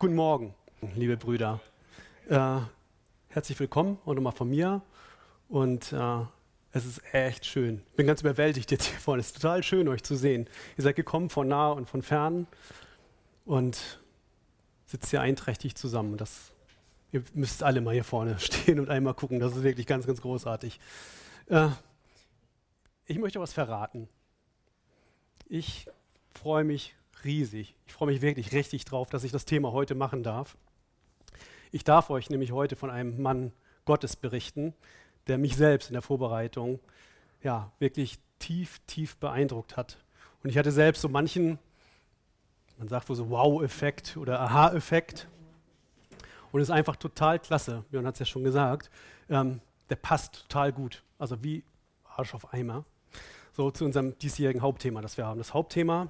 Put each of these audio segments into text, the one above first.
Guten Morgen, liebe Brüder. Äh, herzlich willkommen auch nochmal von mir. Und äh, es ist echt schön. Ich bin ganz überwältigt jetzt hier vorne. Es ist total schön, euch zu sehen. Ihr seid gekommen von nah und von fern und sitzt hier einträchtig zusammen. Das, ihr müsst alle mal hier vorne stehen und einmal gucken. Das ist wirklich ganz, ganz großartig. Äh, ich möchte was verraten. Ich freue mich riesig. Ich freue mich wirklich richtig drauf, dass ich das Thema heute machen darf. Ich darf euch nämlich heute von einem Mann Gottes berichten, der mich selbst in der Vorbereitung ja wirklich tief, tief beeindruckt hat. Und ich hatte selbst so manchen, man sagt wohl so Wow-Effekt oder Aha-Effekt. Und es ist einfach total klasse. Björn hat es ja schon gesagt. Ähm, der passt total gut. Also wie Arsch auf Eimer. So zu unserem diesjährigen Hauptthema, das wir haben. Das Hauptthema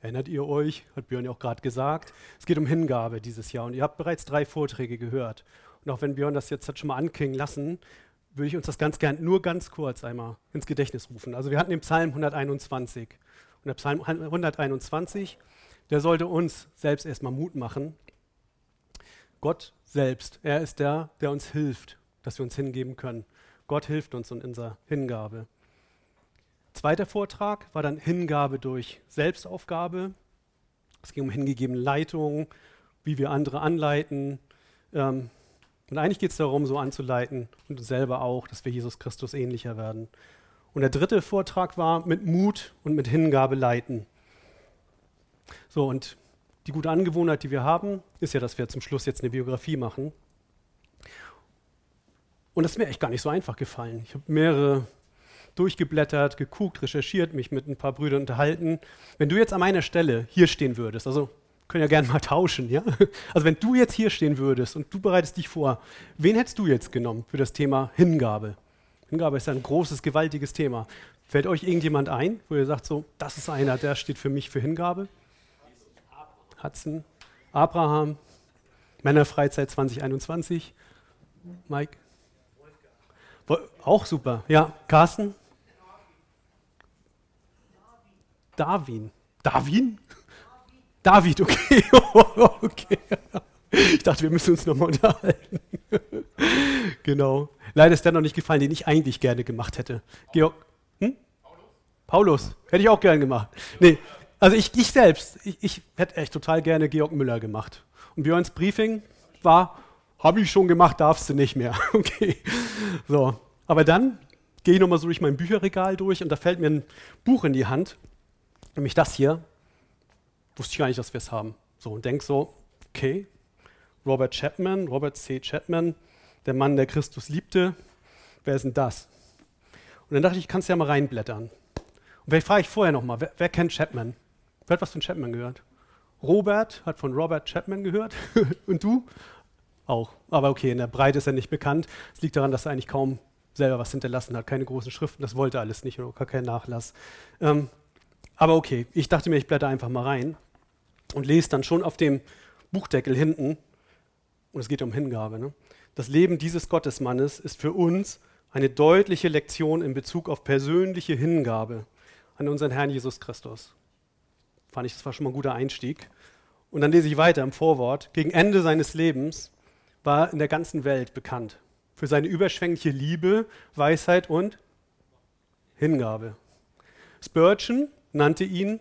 Erinnert ihr euch? Hat Björn ja auch gerade gesagt. Es geht um Hingabe dieses Jahr und ihr habt bereits drei Vorträge gehört. Und auch wenn Björn das jetzt hat schon mal anklingen lassen, würde ich uns das ganz gern nur ganz kurz einmal ins Gedächtnis rufen. Also wir hatten den Psalm 121. Und der Psalm 121, der sollte uns selbst erstmal Mut machen. Gott selbst, er ist der, der uns hilft, dass wir uns hingeben können. Gott hilft uns in unserer Hingabe. Zweiter Vortrag war dann Hingabe durch Selbstaufgabe. Es ging um hingegebene Leitung, wie wir andere anleiten. Ähm, und eigentlich geht es darum, so anzuleiten und selber auch, dass wir Jesus Christus ähnlicher werden. Und der dritte Vortrag war mit Mut und mit Hingabe leiten. So, und die gute Angewohnheit, die wir haben, ist ja, dass wir zum Schluss jetzt eine Biografie machen. Und das ist mir echt gar nicht so einfach gefallen. Ich habe mehrere durchgeblättert, geguckt, recherchiert, mich mit ein paar Brüdern unterhalten. Wenn du jetzt an meiner Stelle hier stehen würdest, also können ja gerne mal tauschen, ja? Also wenn du jetzt hier stehen würdest und du bereitest dich vor, wen hättest du jetzt genommen für das Thema Hingabe? Hingabe ist ein großes, gewaltiges Thema. Fällt euch irgendjemand ein, wo ihr sagt so, das ist einer, der steht für mich für Hingabe? Hudson, Abraham, Männerfreizeit 2021, Mike? Auch super. Ja, Carsten? Darwin. Darwin? David, okay. okay. Ich dachte, wir müssen uns nochmal unterhalten. genau. Leider ist der noch nicht gefallen, den ich eigentlich gerne gemacht hätte. Georg. Hm? Paulus. Paulus. Hätte ich auch gerne gemacht. Nee, also ich, ich selbst, ich, ich hätte echt total gerne Georg Müller gemacht. Und Björns Briefing war, habe ich schon gemacht, darfst du nicht mehr. okay. So. Aber dann gehe ich nochmal so durch mein Bücherregal durch und da fällt mir ein Buch in die Hand. Nämlich das hier. Wusste ich gar nicht, dass wir es haben. So, und denk so, okay, Robert Chapman, Robert C. Chapman, der Mann, der Christus liebte, wer ist denn das? Und dann dachte ich, ich kann es ja mal reinblättern. Und vielleicht frage ich vorher nochmal, wer, wer kennt Chapman? Wer hat was von Chapman gehört? Robert hat von Robert Chapman gehört. und du? Auch. Aber okay, in der Breite ist er nicht bekannt. Es liegt daran, dass er eigentlich kaum selber was hinterlassen hat, keine großen Schriften, das wollte er alles nicht oder gar keinen Nachlass. Ähm, aber okay, ich dachte mir, ich blätter einfach mal rein und lese dann schon auf dem Buchdeckel hinten, und es geht um Hingabe, ne? das Leben dieses Gottesmannes ist für uns eine deutliche Lektion in Bezug auf persönliche Hingabe an unseren Herrn Jesus Christus. Fand ich, das war schon mal ein guter Einstieg. Und dann lese ich weiter im Vorwort. Gegen Ende seines Lebens war in der ganzen Welt bekannt für seine überschwängliche Liebe, Weisheit und Hingabe. Spurgeon nannte ihn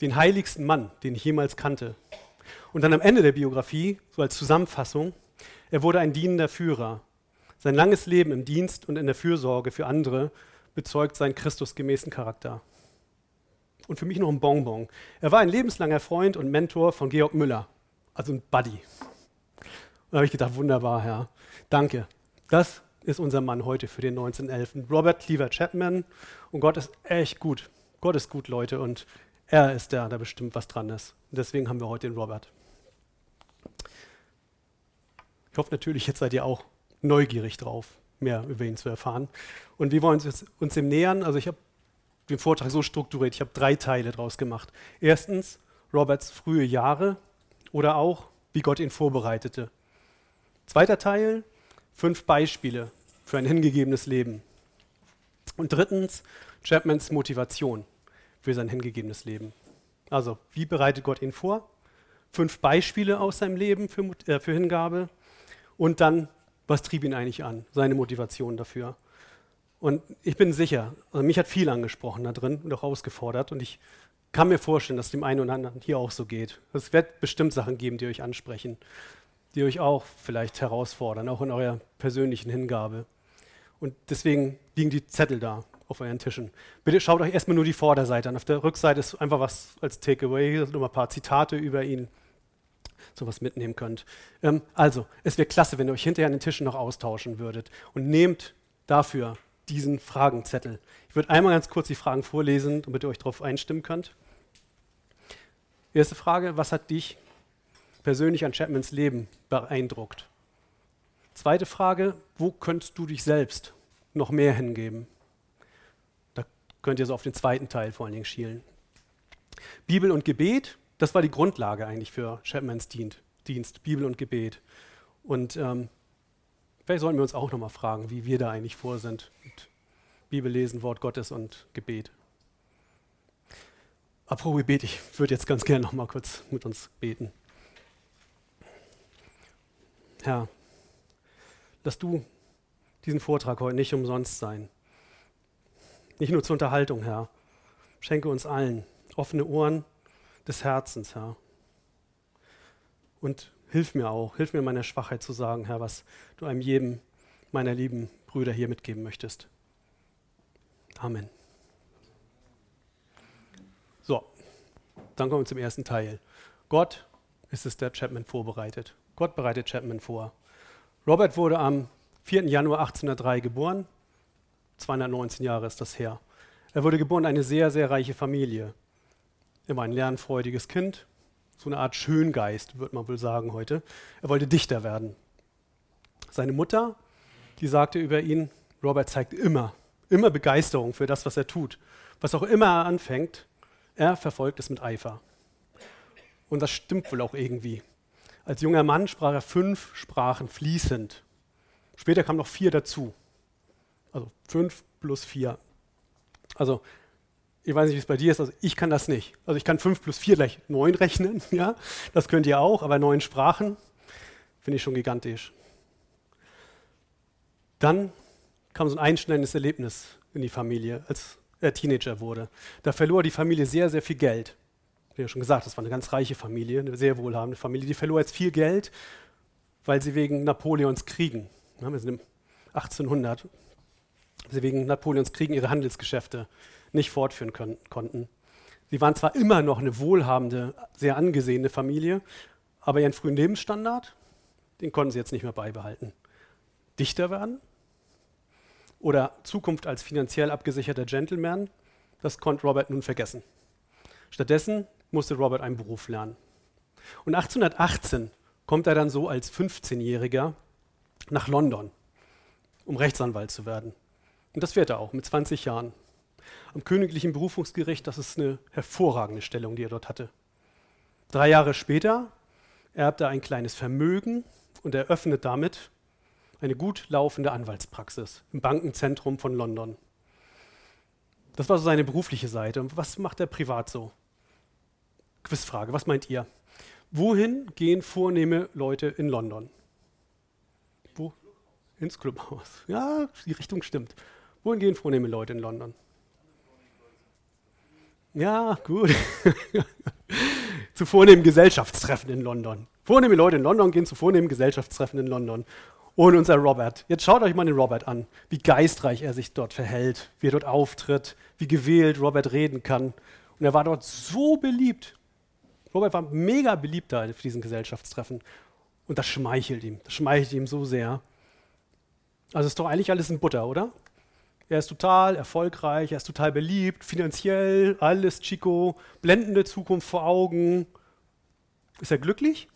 den heiligsten Mann, den ich jemals kannte. Und dann am Ende der Biografie, so als Zusammenfassung, er wurde ein dienender Führer. Sein langes Leben im Dienst und in der Fürsorge für andere bezeugt seinen christusgemäßen Charakter. Und für mich noch ein Bonbon. Er war ein lebenslanger Freund und Mentor von Georg Müller, also ein Buddy. Da habe ich gedacht, wunderbar, Herr. Danke. Das ist unser Mann heute für den 1911. Robert Cleaver Chapman. Und Gott ist echt gut. Gott ist gut, Leute. Und er ist der, der bestimmt was dran ist. Und deswegen haben wir heute den Robert. Ich hoffe natürlich, jetzt seid ihr auch neugierig drauf, mehr über ihn zu erfahren. Und wir wollen uns, uns dem nähern. Also ich habe den Vortrag so strukturiert, ich habe drei Teile draus gemacht. Erstens Roberts frühe Jahre oder auch, wie Gott ihn vorbereitete. Zweiter Teil, fünf Beispiele für ein hingegebenes Leben. Und drittens, Chapmans Motivation für sein hingegebenes Leben. Also, wie bereitet Gott ihn vor? fünf Beispiele aus seinem Leben für, äh, für Hingabe und dann, was trieb ihn eigentlich an, seine Motivation dafür. Und ich bin sicher, also mich hat viel angesprochen da drin und auch herausgefordert und ich kann mir vorstellen, dass dem einen oder anderen hier auch so geht. Es wird bestimmt Sachen geben, die euch ansprechen, die euch auch vielleicht herausfordern, auch in eurer persönlichen Hingabe. Und deswegen liegen die Zettel da auf euren Tischen. Bitte schaut euch erstmal nur die Vorderseite an. Auf der Rückseite ist einfach was als Takeaway, hier sind noch ein paar Zitate über ihn, so was mitnehmen könnt. Ähm, also, es wäre klasse, wenn ihr euch hinterher an den Tischen noch austauschen würdet und nehmt dafür diesen Fragenzettel. Ich würde einmal ganz kurz die Fragen vorlesen, damit ihr euch darauf einstimmen könnt. Erste Frage, was hat dich persönlich an Chapmans Leben beeindruckt? Zweite Frage, wo könntest du dich selbst noch mehr hingeben? Könnt ihr so auf den zweiten Teil vor allen Dingen schielen. Bibel und Gebet, das war die Grundlage eigentlich für Chapmans Dienst, Bibel und Gebet. Und ähm, vielleicht sollten wir uns auch nochmal fragen, wie wir da eigentlich vor sind. Mit Bibel lesen, Wort Gottes und Gebet. Apropos Gebet, ich würde jetzt ganz gerne nochmal kurz mit uns beten. Herr, lass du diesen Vortrag heute nicht umsonst sein. Nicht nur zur Unterhaltung, Herr. Schenke uns allen offene Ohren des Herzens, Herr. Und hilf mir auch, hilf mir meiner Schwachheit zu sagen, Herr, was du einem jedem meiner lieben Brüder hier mitgeben möchtest. Amen. So, dann kommen wir zum ersten Teil. Gott ist es, der Chapman vorbereitet. Gott bereitet Chapman vor. Robert wurde am 4. Januar 1803 geboren. 219 Jahre ist das her. Er wurde geboren in eine sehr, sehr reiche Familie. Er war ein lernfreudiges Kind, so eine Art Schöngeist, würde man wohl sagen heute. Er wollte Dichter werden. Seine Mutter, die sagte über ihn, Robert zeigt immer, immer Begeisterung für das, was er tut. Was auch immer er anfängt, er verfolgt es mit Eifer. Und das stimmt wohl auch irgendwie. Als junger Mann sprach er fünf Sprachen fließend. Später kamen noch vier dazu. Also fünf plus vier. Also ich weiß nicht, wie es bei dir ist, also ich kann das nicht. Also ich kann fünf plus vier gleich neun rechnen, ja, das könnt ihr auch, aber neun Sprachen finde ich schon gigantisch. Dann kam so ein einschneidendes Erlebnis in die Familie, als er Teenager wurde. Da verlor die Familie sehr, sehr viel Geld wie ja schon gesagt, das war eine ganz reiche Familie, eine sehr wohlhabende Familie. Die verlor jetzt viel Geld, weil sie wegen Napoleons Kriegen, ja, wir sind im 1800, sie wegen Napoleons Kriegen ihre Handelsgeschäfte nicht fortführen können, konnten. Sie waren zwar immer noch eine wohlhabende, sehr angesehene Familie, aber ihren frühen Lebensstandard, den konnten sie jetzt nicht mehr beibehalten. Dichter werden oder Zukunft als finanziell abgesicherter Gentleman, das konnte Robert nun vergessen. Stattdessen musste Robert einen Beruf lernen. Und 1818 kommt er dann so als 15-Jähriger nach London, um Rechtsanwalt zu werden. Und das wird er auch mit 20 Jahren. Am Königlichen Berufungsgericht, das ist eine hervorragende Stellung, die er dort hatte. Drei Jahre später erbt er ein kleines Vermögen und eröffnet damit eine gut laufende Anwaltspraxis im Bankenzentrum von London. Das war so seine berufliche Seite. Und was macht er privat so? Quizfrage, was meint ihr? Wohin gehen vornehme Leute in London? Wo? Ins Clubhaus. Ja, die Richtung stimmt. Wohin gehen vornehme Leute in London? Ja, gut. zu vornehmen Gesellschaftstreffen in London. Vornehme Leute in London gehen zu vornehmen Gesellschaftstreffen in London. Und unser Robert. Jetzt schaut euch mal den Robert an, wie geistreich er sich dort verhält, wie er dort auftritt, wie gewählt Robert reden kann. Und er war dort so beliebt. Robert war mega beliebt da auf diesen Gesellschaftstreffen. Und das schmeichelt ihm. Das schmeichelt ihm so sehr. Also ist doch eigentlich alles in Butter, oder? Er ist total erfolgreich, er ist total beliebt, finanziell, alles Chico, blendende Zukunft vor Augen. Ist er glücklich?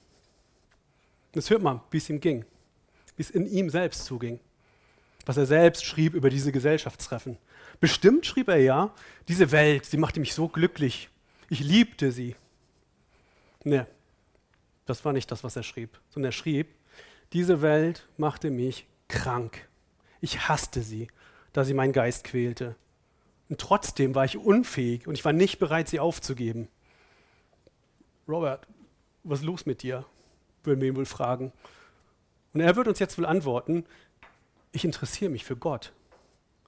Das hört man, wie es ihm ging, wie es in ihm selbst zuging. Was er selbst schrieb über diese Gesellschaftstreffen. Bestimmt schrieb er ja, diese Welt, sie machte mich so glücklich. Ich liebte sie. Nee, das war nicht das, was er schrieb, sondern er schrieb, diese Welt machte mich krank. Ich hasste sie, da sie meinen Geist quälte. Und trotzdem war ich unfähig und ich war nicht bereit, sie aufzugeben. Robert, was ist los mit dir? Würden wir ihn wohl fragen. Und er wird uns jetzt wohl antworten, ich interessiere mich für Gott.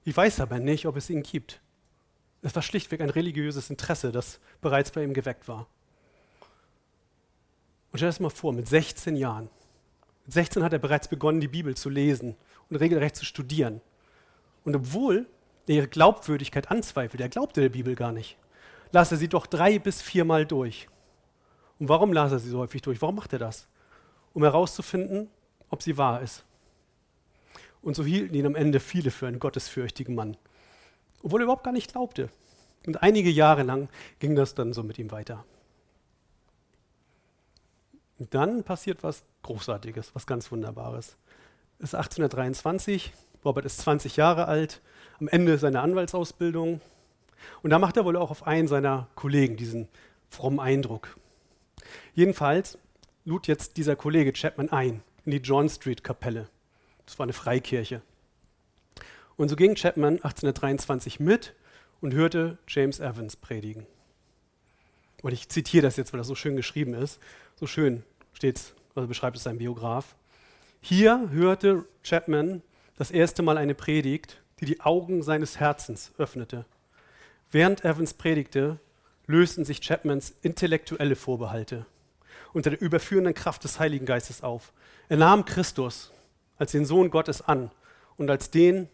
Ich weiß aber nicht, ob es ihn gibt. Es war schlichtweg ein religiöses Interesse, das bereits bei ihm geweckt war. Und stell dir das mal vor, mit 16 Jahren. Mit 16 hat er bereits begonnen, die Bibel zu lesen und regelrecht zu studieren. Und obwohl er ihre Glaubwürdigkeit anzweifelt, er glaubte der Bibel gar nicht, las er sie doch drei bis viermal durch. Und warum las er sie so häufig durch? Warum macht er das? Um herauszufinden, ob sie wahr ist. Und so hielten ihn am Ende viele für einen gottesfürchtigen Mann, obwohl er überhaupt gar nicht glaubte. Und einige Jahre lang ging das dann so mit ihm weiter. Und dann passiert was Großartiges, was ganz Wunderbares. Es ist 1823, Robert ist 20 Jahre alt, am Ende seiner Anwaltsausbildung. Und da macht er wohl auch auf einen seiner Kollegen diesen frommen Eindruck. Jedenfalls lud jetzt dieser Kollege Chapman ein in die John Street Kapelle. Das war eine Freikirche. Und so ging Chapman 1823 mit und hörte James Evans predigen. Und ich zitiere das jetzt, weil das so schön geschrieben ist. So schön steht es, also beschreibt es sein Biograf. Hier hörte Chapman das erste Mal eine Predigt, die die Augen seines Herzens öffnete. Während Evans predigte, lösten sich Chapmans intellektuelle Vorbehalte unter der überführenden Kraft des Heiligen Geistes auf. Er nahm Christus als den Sohn Gottes an und als den,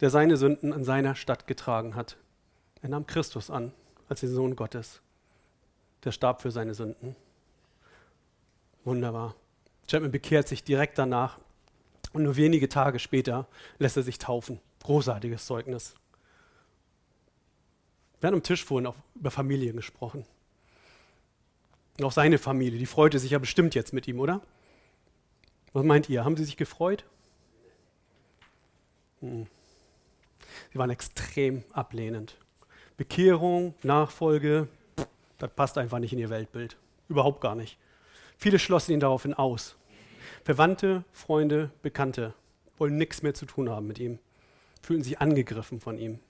der seine Sünden an seiner Stadt getragen hat. Er nahm Christus an als den Sohn Gottes, der starb für seine Sünden. Wunderbar. Chapman bekehrt sich direkt danach und nur wenige Tage später lässt er sich taufen. Großartiges Zeugnis. Wir haben am Tisch vorhin auch über Familien gesprochen. Und auch seine Familie, die freute sich ja bestimmt jetzt mit ihm, oder? Was meint ihr? Haben sie sich gefreut? Hm. Sie waren extrem ablehnend. Bekehrung, Nachfolge, das passt einfach nicht in ihr Weltbild. Überhaupt gar nicht. Viele schlossen ihn daraufhin aus. Verwandte, Freunde, Bekannte wollen nichts mehr zu tun haben mit ihm, fühlen sich angegriffen von ihm.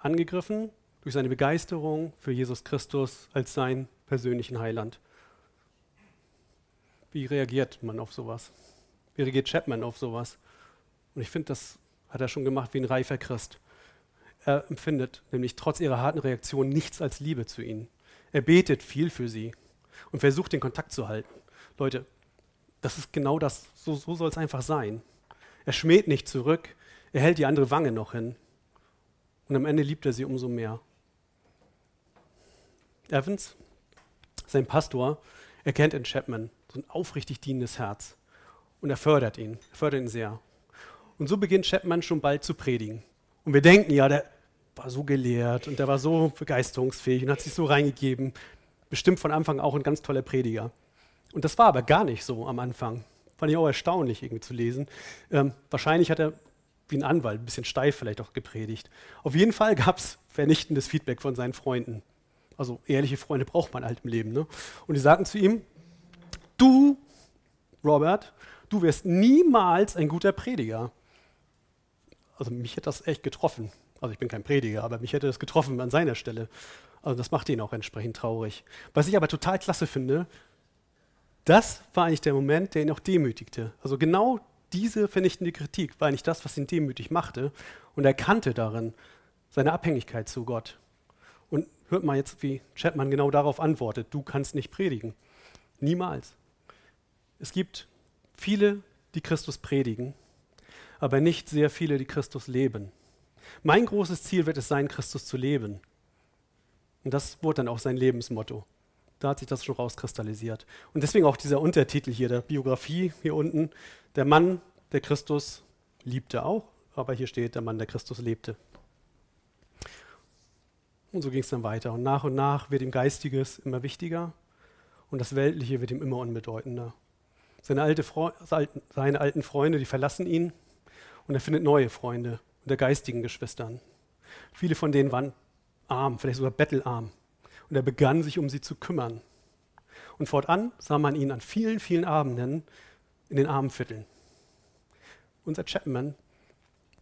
Angegriffen durch seine Begeisterung für Jesus Christus als sein persönlichen Heiland. Wie reagiert man auf sowas? Wie reagiert Chapman auf sowas? Und ich finde, das hat er schon gemacht wie ein reifer Christ. Er empfindet nämlich trotz ihrer harten Reaktion nichts als Liebe zu ihnen. Er betet viel für sie und versucht den Kontakt zu halten. Leute, das ist genau das, so, so soll es einfach sein. Er schmäht nicht zurück, er hält die andere Wange noch hin. Und am Ende liebt er sie umso mehr. Evans sein Pastor erkennt in Chapman so ein aufrichtig dienendes Herz und er fördert ihn, er fördert ihn sehr. Und so beginnt Chapman schon bald zu predigen. Und wir denken, ja, der war so gelehrt und der war so begeisterungsfähig und hat sich so reingegeben. Bestimmt von Anfang auch ein ganz toller Prediger. Und das war aber gar nicht so am Anfang. Fand ich auch erstaunlich irgendwie zu lesen. Ähm, wahrscheinlich hat er wie ein Anwalt, ein bisschen steif vielleicht auch gepredigt. Auf jeden Fall gab es vernichtendes Feedback von seinen Freunden. Also ehrliche Freunde braucht man halt im Leben. Ne? Und die sagten zu ihm, du, Robert, du wirst niemals ein guter Prediger. Also mich hätte das echt getroffen. Also ich bin kein Prediger, aber mich hätte das getroffen an seiner Stelle. Also das macht ihn auch entsprechend traurig. Was ich aber total klasse finde, das war eigentlich der Moment, der ihn auch demütigte. Also genau diese vernichtende Kritik war eigentlich das, was ihn demütig machte. Und er kannte darin seine Abhängigkeit zu Gott. Und hört mal jetzt, wie Chapman genau darauf antwortet, du kannst nicht predigen. Niemals. Es gibt viele, die Christus predigen, aber nicht sehr viele, die Christus leben. Mein großes Ziel wird es sein, Christus zu leben. Und das wurde dann auch sein Lebensmotto. Da hat sich das schon rauskristallisiert. Und deswegen auch dieser Untertitel hier, der Biografie hier unten, der Mann, der Christus liebte auch, aber hier steht der Mann, der Christus lebte. Und so ging es dann weiter. Und nach und nach wird ihm Geistiges immer wichtiger und das Weltliche wird ihm immer unbedeutender. Seine, alte seine alten Freunde, die verlassen ihn und er findet neue Freunde unter geistigen Geschwistern. Viele von denen waren arm, vielleicht sogar bettelarm. Und er begann sich um sie zu kümmern. Und fortan sah man ihn an vielen, vielen Abenden in den Armenvierteln. Unser Chapman,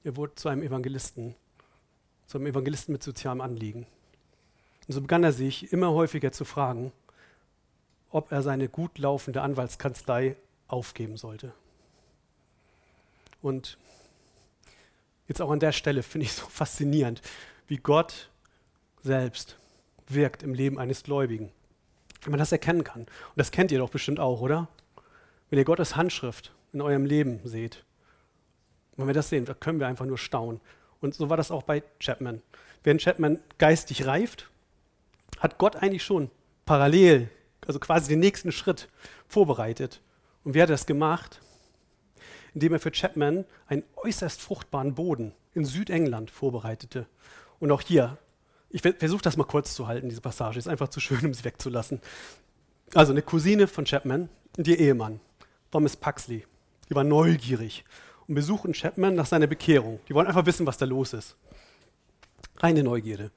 er wurde zu einem Evangelisten, zu einem Evangelisten mit sozialem Anliegen. Und so begann er sich immer häufiger zu fragen, ob er seine gut laufende Anwaltskanzlei aufgeben sollte. Und jetzt auch an der Stelle finde ich so faszinierend, wie Gott selbst wirkt im Leben eines Gläubigen. Wenn man das erkennen kann. Und das kennt ihr doch bestimmt auch, oder? Wenn ihr Gottes Handschrift in eurem Leben seht. Wenn wir das sehen, da können wir einfach nur staunen. Und so war das auch bei Chapman. Während Chapman geistig reift, hat Gott eigentlich schon parallel, also quasi den nächsten Schritt vorbereitet. Und wie hat er das gemacht? Indem er für Chapman einen äußerst fruchtbaren Boden in Südengland vorbereitete. Und auch hier ich versuche das mal kurz zu halten, diese Passage. Ist einfach zu schön, um sie wegzulassen. Also eine Cousine von Chapman und ihr Ehemann, Thomas Puxley, die war neugierig und besuchten Chapman nach seiner Bekehrung. Die wollen einfach wissen, was da los ist. Reine Neugierde.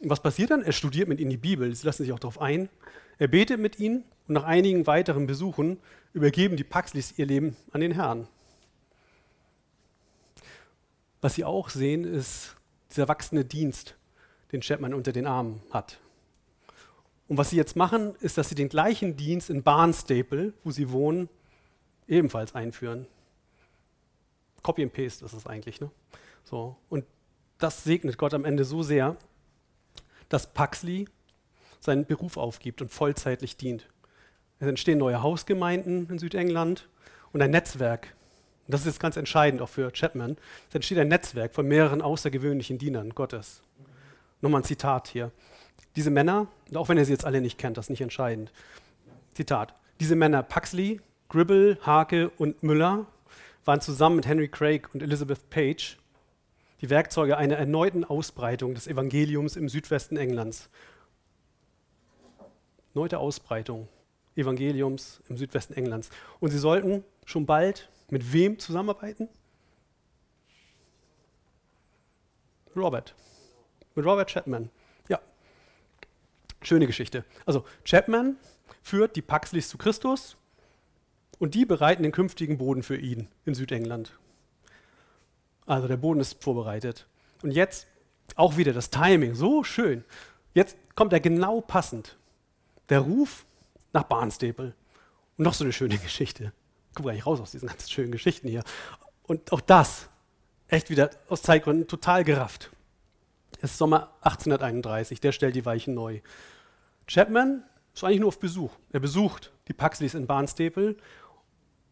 Und was passiert dann? Er studiert mit ihnen die Bibel. Sie lassen sich auch darauf ein. Er betet mit ihnen und nach einigen weiteren Besuchen übergeben die Puxleys ihr Leben an den Herrn. Was sie auch sehen, ist dieser wachsende Dienst den Chapman unter den Armen hat. Und was sie jetzt machen, ist, dass sie den gleichen Dienst in Barnstaple, wo sie wohnen, ebenfalls einführen. Copy and Paste ist es eigentlich. Ne? So. Und das segnet Gott am Ende so sehr, dass Paxley seinen Beruf aufgibt und vollzeitlich dient. Es entstehen neue Hausgemeinden in Südengland und ein Netzwerk. Und das ist jetzt ganz entscheidend auch für Chapman. Es entsteht ein Netzwerk von mehreren außergewöhnlichen Dienern Gottes. Nochmal ein Zitat hier. Diese Männer, auch wenn ihr sie jetzt alle nicht kennt, das ist nicht entscheidend. Zitat. Diese Männer Puxley, Gribble, Hake und Müller waren zusammen mit Henry Craig und Elizabeth Page die Werkzeuge einer erneuten Ausbreitung des Evangeliums im Südwesten Englands. Neute Ausbreitung Evangeliums im Südwesten Englands. Und sie sollten schon bald mit wem zusammenarbeiten? Robert mit Robert Chapman. Ja, schöne Geschichte. Also Chapman führt die Paxleys zu Christus und die bereiten den künftigen Boden für ihn in Südengland. Also der Boden ist vorbereitet. Und jetzt auch wieder das Timing, so schön. Jetzt kommt er genau passend. Der Ruf nach Barnstaple. Und noch so eine schöne Geschichte. Guck gar nicht raus aus diesen ganz schönen Geschichten hier. Und auch das, echt wieder aus Zeitgründen total gerafft. Es ist Sommer 1831, der stellt die Weichen neu. Chapman ist eigentlich nur auf Besuch. Er besucht die Paxleys in Barnstaple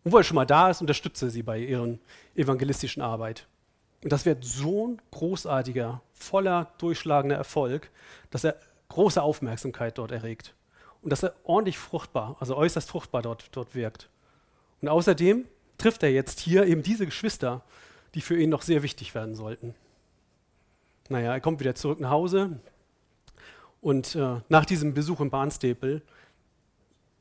und wo er schon mal da ist, unterstützt er sie bei ihren evangelistischen Arbeit. Und das wird so ein großartiger, voller, durchschlagender Erfolg, dass er große Aufmerksamkeit dort erregt. Und dass er ordentlich fruchtbar, also äußerst fruchtbar dort, dort wirkt. Und außerdem trifft er jetzt hier eben diese Geschwister, die für ihn noch sehr wichtig werden sollten. Naja, er kommt wieder zurück nach Hause und äh, nach diesem Besuch in Barnstaple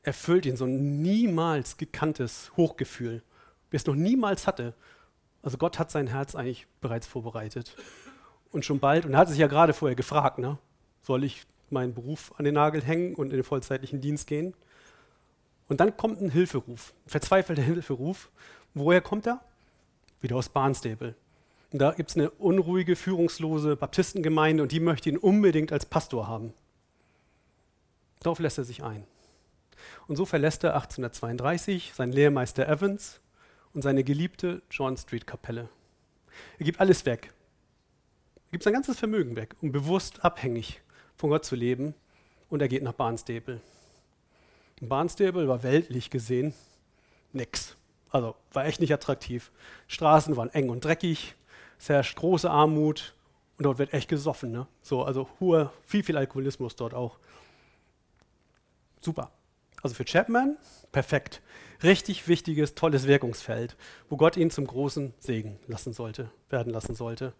erfüllt ihn so ein niemals gekanntes Hochgefühl, wie es noch niemals hatte. Also Gott hat sein Herz eigentlich bereits vorbereitet. Und schon bald, und er hat sich ja gerade vorher gefragt, ne, soll ich meinen Beruf an den Nagel hängen und in den vollzeitlichen Dienst gehen? Und dann kommt ein Hilferuf, ein verzweifelter Hilferuf. Woher kommt er? Wieder aus Barnstaple. Und da gibt es eine unruhige, führungslose Baptistengemeinde und die möchte ihn unbedingt als Pastor haben. Darauf lässt er sich ein. Und so verlässt er 1832 seinen Lehrmeister Evans und seine geliebte John Street Kapelle. Er gibt alles weg. Er gibt sein ganzes Vermögen weg, um bewusst abhängig von Gott zu leben. Und er geht nach Barnstaple. Und Barnstaple war weltlich gesehen nix. Also war echt nicht attraktiv. Straßen waren eng und dreckig, es herrscht große Armut und dort wird echt gesoffen. Ne? So, also hoher, viel, viel Alkoholismus dort auch. Super. Also für Chapman perfekt. Richtig wichtiges, tolles Wirkungsfeld, wo Gott ihn zum großen Segen lassen sollte, werden lassen sollte.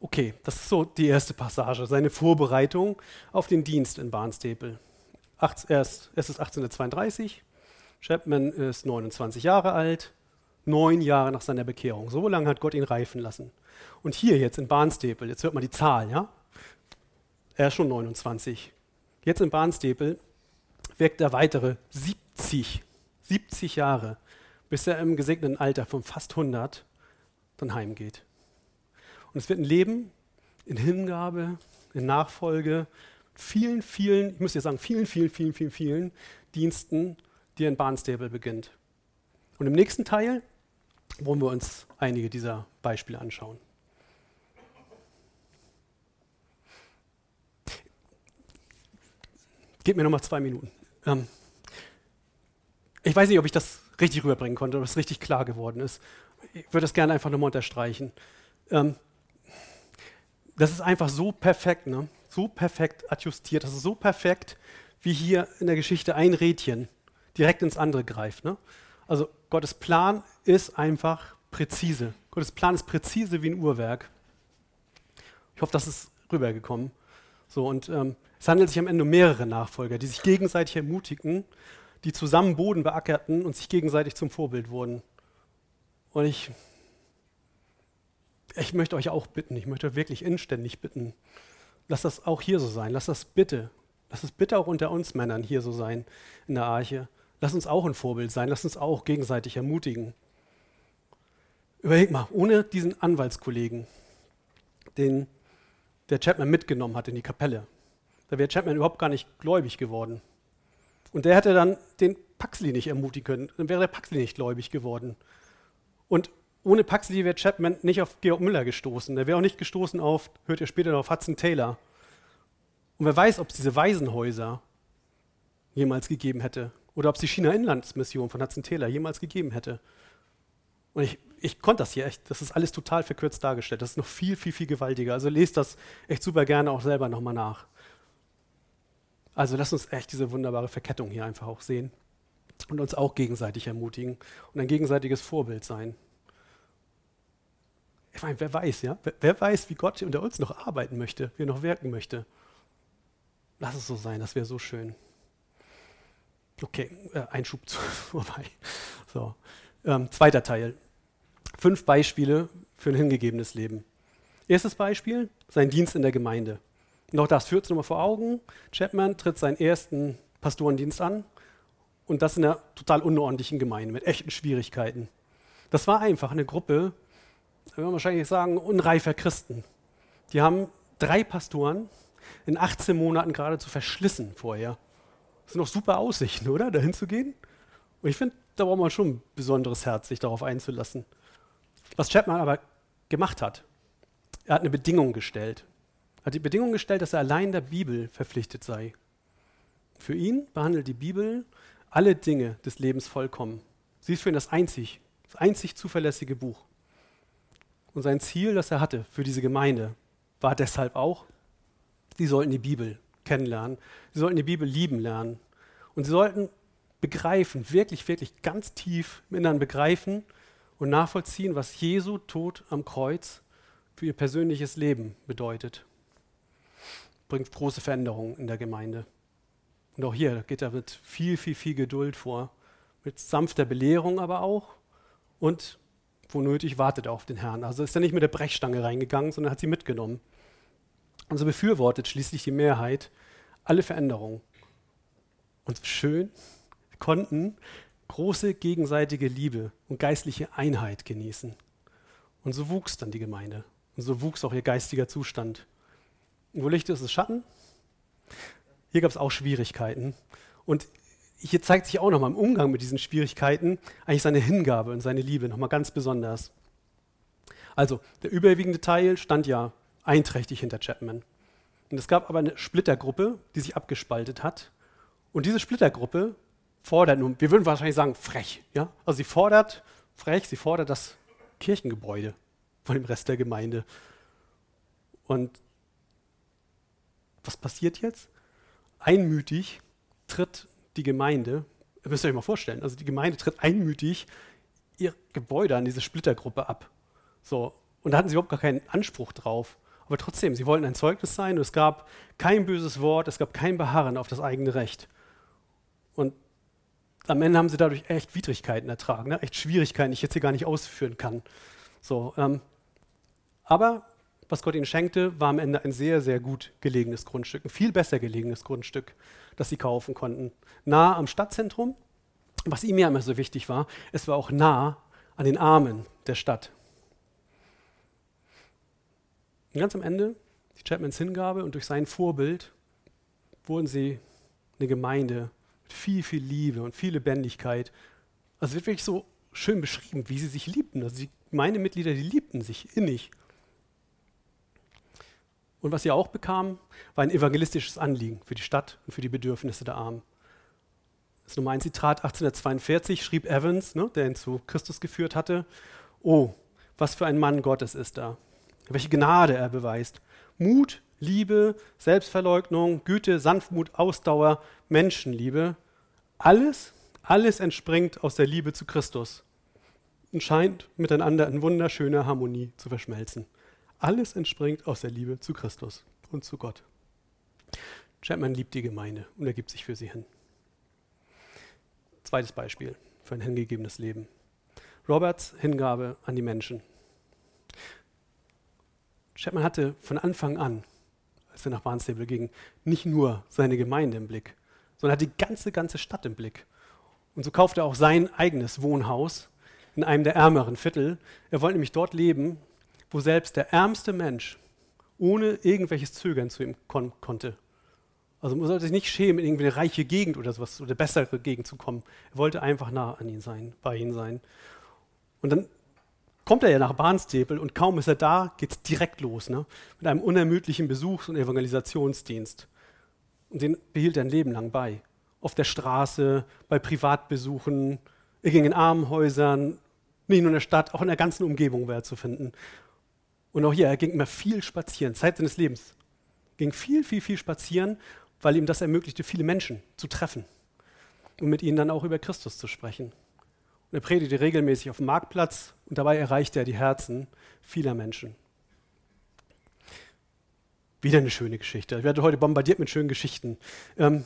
Okay, das ist so die erste Passage, seine Vorbereitung auf den Dienst in Barnstaple. es ist 1832, Chapman ist 29 Jahre alt, Neun Jahre nach seiner Bekehrung. So lange hat Gott ihn reifen lassen. Und hier jetzt in Barnstaple, jetzt hört man die Zahl, ja? Er ist schon 29. Jetzt in Barnstaple wirkt er weitere 70, 70 Jahre, bis er im gesegneten Alter von fast 100 dann heimgeht. Und es wird ein Leben in Hingabe, in Nachfolge, vielen, vielen, ich muss jetzt sagen, vielen, vielen, vielen, vielen, vielen Diensten, die in Barnstable beginnt. Und im nächsten Teil wollen wir uns einige dieser Beispiele anschauen. Gib mir noch mal zwei Minuten. Ähm, ich weiß nicht, ob ich das richtig rüberbringen konnte, ob es richtig klar geworden ist. Ich würde das gerne einfach nochmal unterstreichen. Ähm, das ist einfach so perfekt, ne? so perfekt adjustiert. Das ist so perfekt, wie hier in der Geschichte ein Rädchen direkt ins andere greift. Ne? Also Gottes Plan ist einfach präzise. Gottes Plan ist präzise wie ein Uhrwerk. Ich hoffe, das ist rübergekommen. So, und ähm, es handelt sich am Ende um mehrere Nachfolger, die sich gegenseitig ermutigen, die zusammen Boden beackerten und sich gegenseitig zum Vorbild wurden. Und ich, ich möchte euch auch bitten, ich möchte wirklich inständig bitten, lasst das auch hier so sein. Lasst das bitte, lasst es bitte auch unter uns Männern hier so sein in der Arche. Lasst uns auch ein Vorbild sein, lasst uns auch gegenseitig ermutigen. Überleg mal, ohne diesen Anwaltskollegen, den der Chapman mitgenommen hat in die Kapelle, da wäre Chapman überhaupt gar nicht gläubig geworden. Und der hätte dann den Paxley nicht ermutigen können, dann wäre der Paxley nicht gläubig geworden. Und ohne Paxley wäre Chapman nicht auf Georg Müller gestoßen. Der wäre auch nicht gestoßen auf, hört ihr später noch, Hudson Taylor. Und wer weiß, ob es diese Waisenhäuser jemals gegeben hätte. Oder ob es die China-Inlandsmission von Hudson Taylor jemals gegeben hätte. Und ich, ich konnte das hier echt, das ist alles total verkürzt dargestellt. Das ist noch viel, viel, viel gewaltiger. Also lest das echt super gerne auch selber nochmal nach. Also lasst uns echt diese wunderbare Verkettung hier einfach auch sehen und uns auch gegenseitig ermutigen und ein gegenseitiges Vorbild sein. Ich meine, wer weiß, ja? Wer, weiß, wie Gott unter uns noch arbeiten möchte, wie er noch wirken möchte. Lass es so sein, das wäre so schön. Okay, äh, Einschub vorbei. So. Ähm, zweiter Teil. Fünf Beispiele für ein hingegebenes Leben. Erstes Beispiel, sein Dienst in der Gemeinde. Und auch das führt es nochmal vor Augen. Chapman tritt seinen ersten Pastorendienst an und das in einer total unordentlichen Gemeinde mit echten Schwierigkeiten. Das war einfach eine Gruppe, wenn man wahrscheinlich sagen, unreifer Christen. Die haben drei Pastoren in 18 Monaten geradezu verschlissen vorher. Das sind doch super Aussichten, oder? Dahin zu gehen. Und ich finde, da braucht man schon ein besonderes Herz, sich darauf einzulassen. Was Chapman aber gemacht hat, er hat eine Bedingung gestellt hat die Bedingung gestellt, dass er allein der Bibel verpflichtet sei. Für ihn behandelt die Bibel alle Dinge des Lebens vollkommen. Sie ist für ihn das einzig, das einzig zuverlässige Buch. Und sein Ziel, das er hatte für diese Gemeinde, war deshalb auch, sie sollten die Bibel kennenlernen, sie sollten die Bibel lieben lernen. Und sie sollten begreifen, wirklich, wirklich ganz tief im Inneren begreifen und nachvollziehen, was Jesu Tod am Kreuz für ihr persönliches Leben bedeutet bringt große Veränderungen in der Gemeinde. Und auch hier geht er mit viel, viel, viel Geduld vor, mit sanfter Belehrung aber auch und wo nötig wartet er auf den Herrn. Also ist er nicht mit der Brechstange reingegangen, sondern hat sie mitgenommen. Und so befürwortet schließlich die Mehrheit alle Veränderungen. Und schön konnten große gegenseitige Liebe und geistliche Einheit genießen. Und so wuchs dann die Gemeinde. Und so wuchs auch ihr geistiger Zustand. Wo Licht ist, ist Schatten. Hier gab es auch Schwierigkeiten. Und hier zeigt sich auch nochmal im Umgang mit diesen Schwierigkeiten eigentlich seine Hingabe und seine Liebe nochmal ganz besonders. Also, der überwiegende Teil stand ja einträchtig hinter Chapman. Und es gab aber eine Splittergruppe, die sich abgespaltet hat. Und diese Splittergruppe fordert nun, wir würden wahrscheinlich sagen, frech. Ja? Also sie fordert, frech, sie fordert das Kirchengebäude von dem Rest der Gemeinde. Und was passiert jetzt? Einmütig tritt die Gemeinde, ihr müsst euch mal vorstellen, also die Gemeinde tritt einmütig ihr Gebäude an diese Splittergruppe ab. So, und da hatten sie überhaupt gar keinen Anspruch drauf. Aber trotzdem, sie wollten ein Zeugnis sein und es gab kein böses Wort, es gab kein Beharren auf das eigene Recht. Und am Ende haben sie dadurch echt Widrigkeiten ertragen, ne? echt Schwierigkeiten, die ich jetzt hier gar nicht ausführen kann. So, ähm, aber was Gott ihnen schenkte, war am Ende ein sehr, sehr gut gelegenes Grundstück, ein viel besser gelegenes Grundstück, das sie kaufen konnten. Nah am Stadtzentrum, was ihm ja immer so wichtig war, es war auch nah an den Armen der Stadt. Und ganz am Ende, die Chapmans Hingabe und durch sein Vorbild wurden sie eine Gemeinde viel, viel Liebe und viel Lebendigkeit. Also es wird wirklich so schön beschrieben, wie sie sich liebten. Also die Gemeindemitglieder, die liebten sich innig. Und was sie auch bekamen, war ein evangelistisches Anliegen für die Stadt und für die Bedürfnisse der Armen. Das ist nur ein Zitat, 1842 schrieb Evans, ne, der ihn zu Christus geführt hatte, oh, was für ein Mann Gottes ist da. Welche Gnade er beweist. Mut, Liebe, Selbstverleugnung, Güte, Sanftmut, Ausdauer, Menschenliebe. Alles, alles entspringt aus der Liebe zu Christus und scheint miteinander in wunderschöner Harmonie zu verschmelzen. Alles entspringt aus der Liebe zu Christus und zu Gott. Chapman liebt die Gemeinde und er gibt sich für sie hin. Zweites Beispiel für ein hingegebenes Leben. Roberts Hingabe an die Menschen. Chapman hatte von Anfang an, als er nach Barnstable ging, nicht nur seine Gemeinde im Blick, sondern hat die ganze, ganze Stadt im Blick. Und so kaufte er auch sein eigenes Wohnhaus in einem der ärmeren Viertel. Er wollte nämlich dort leben, wo selbst der ärmste Mensch ohne irgendwelches Zögern zu ihm kon konnte. Also man sollte sich nicht schämen, in irgendeine reiche Gegend oder sowas oder bessere Gegend zu kommen. Er wollte einfach nah an ihn sein, bei ihm sein. Und dann kommt er ja nach Barnstable und kaum ist er da, geht es direkt los, ne? mit einem unermüdlichen Besuchs- und Evangelisationsdienst. Und den behielt er ein Leben lang bei. Auf der Straße, bei Privatbesuchen, er ging in Armenhäusern, nicht nur in der Stadt, auch in der ganzen Umgebung war er zu finden. Und auch hier, er ging immer viel spazieren, Zeit seines Lebens. Ging viel, viel, viel spazieren, weil ihm das ermöglichte, viele Menschen zu treffen und mit ihnen dann auch über Christus zu sprechen. Und er predigte regelmäßig auf dem Marktplatz und dabei erreichte er die Herzen vieler Menschen. Wieder eine schöne Geschichte. Ich werde heute bombardiert mit schönen Geschichten. Ähm,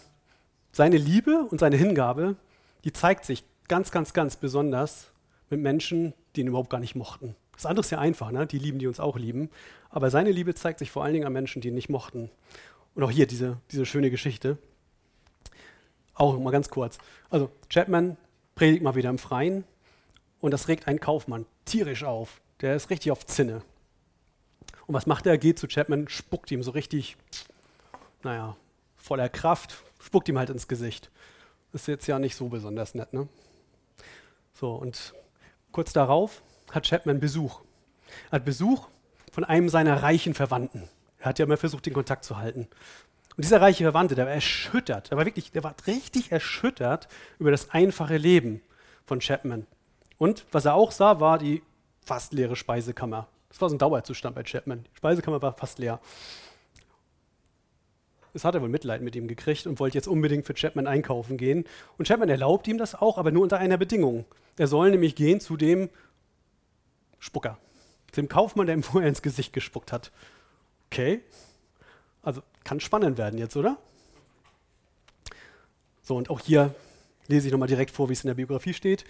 seine Liebe und seine Hingabe, die zeigt sich ganz, ganz, ganz besonders mit Menschen, die ihn überhaupt gar nicht mochten. Das andere ist ja einfach, ne? die lieben, die uns auch lieben. Aber seine Liebe zeigt sich vor allen Dingen an Menschen, die ihn nicht mochten. Und auch hier diese, diese schöne Geschichte. Auch mal ganz kurz. Also Chapman predigt mal wieder im Freien und das regt einen Kaufmann tierisch auf. Der ist richtig auf Zinne. Und was macht er? Geht zu Chapman, spuckt ihm so richtig, naja, voller Kraft, spuckt ihm halt ins Gesicht. Ist jetzt ja nicht so besonders nett, ne? So, und kurz darauf hat Chapman Besuch. Er hat Besuch von einem seiner reichen Verwandten. Er hat ja immer versucht, den Kontakt zu halten. Und dieser reiche Verwandte, der war erschüttert, der war wirklich, der war richtig erschüttert über das einfache Leben von Chapman. Und was er auch sah, war die fast leere Speisekammer. Das war so ein Dauerzustand bei Chapman. Die Speisekammer war fast leer. Das hat er wohl Mitleid mit ihm gekriegt und wollte jetzt unbedingt für Chapman einkaufen gehen. Und Chapman erlaubt ihm das auch, aber nur unter einer Bedingung. Er soll nämlich gehen zu dem Spucker. Dem Kaufmann, der ihm vorher ins Gesicht gespuckt hat. Okay. Also kann spannend werden jetzt, oder? So, und auch hier lese ich nochmal direkt vor, wie es in der Biografie steht.